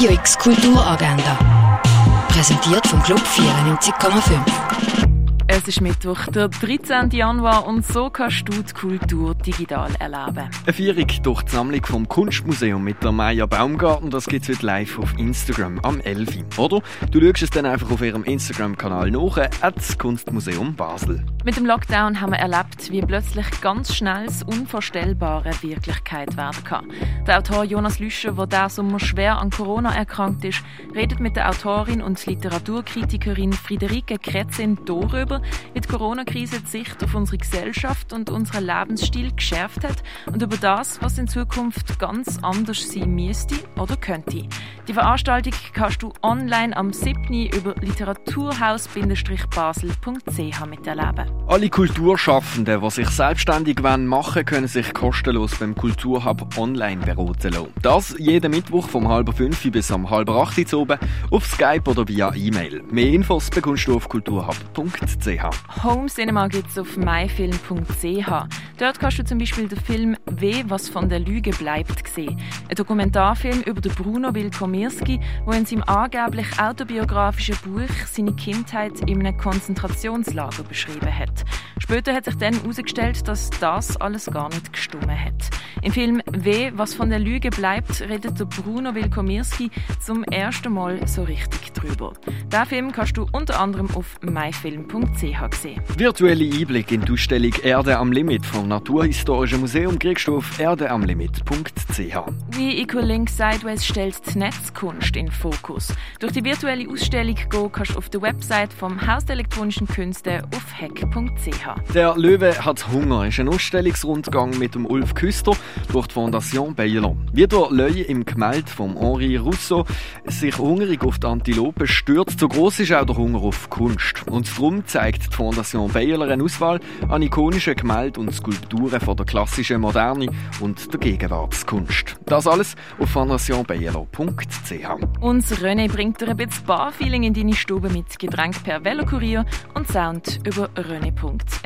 Radio X Kulturagenda. Präsentiert vom Club 94,5. Es ist Mittwoch, der 13. Januar und so kannst du die Kultur digital erleben. Eine Führung durch die Sammlung vom Kunstmuseum mit der Maya Baumgarten, das gibt es heute live auf Instagram am 11. Oder du schaust es dann einfach auf ihrem Instagram-Kanal nach, das Kunstmuseum Basel. Mit dem Lockdown haben wir erlebt, wie plötzlich ganz schnell das Unvorstellbare Wirklichkeit werden kann. Der Autor Jonas Lüscher, der diesen Sommer schwer an Corona erkrankt ist, redet mit der Autorin und Literaturkritikerin Friederike Kretzin darüber, wie die Corona-Krise die Sicht auf unsere Gesellschaft und unseren Lebensstil geschärft hat und über das, was in Zukunft ganz anders sein müsste oder könnte. Die Veranstaltung kannst du online am 7. über literaturhaus-basel.ch miterleben. Alle Kulturschaffenden, die sich selbstständig machen wollen, können sich kostenlos beim Kulturhub online beraten lassen. Das jeden Mittwoch vom halb fünf bis am halb acht Uhr auf Skype oder via E-Mail. Mehr Infos bekommst du auf kulturhub.ch. Home Cinema gibt es auf myfilm.ch. Dort kannst du zum Beispiel den Film «Weh, was von der Lüge bleibt» sehen. Ein Dokumentarfilm über Bruno Wilkomirski, der in seinem angeblich autobiografischen Buch seine Kindheit in einem Konzentrationslager beschrieben hat. It. Später hat sich dann herausgestellt, dass das alles gar nicht gestummen hat. Im Film «W, was von der Lüge bleibt» redet der Bruno Wilkomirski zum ersten Mal so richtig drüber. Den Film kannst du unter anderem auf myfilm.ch sehen. Virtuelle Einblick in die Ausstellung «Erde am Limit» vom Naturhistorischen Museum kriegst du auf erdeamlimit.ch. Wie Equalink Sideways stellt die Netzkunst in Fokus. Durch die virtuelle Ausstellung gehen kannst du auf der Website vom Haus der elektronischen Künste auf hack.ch. Der Löwe hat Hunger ist ein Ausstellungsrundgang mit dem Ulf Küster durch die Fondation Baylor. Wie der Löwe im Gemälde von Henri Rousseau sich hungrig auf die Antilope stürzt, so groß ist auch der Hunger auf Kunst. Und darum zeigt die Fondation Baylor eine Auswahl an ikonischen Gemälden und Skulpturen von der klassischen Moderne und der Gegenwartskunst. Das alles auf fondationbaylor.ch. Uns René bringt dir ein bisschen Barfeeling in deine Stube mit Getränk per Velokurier und Sound über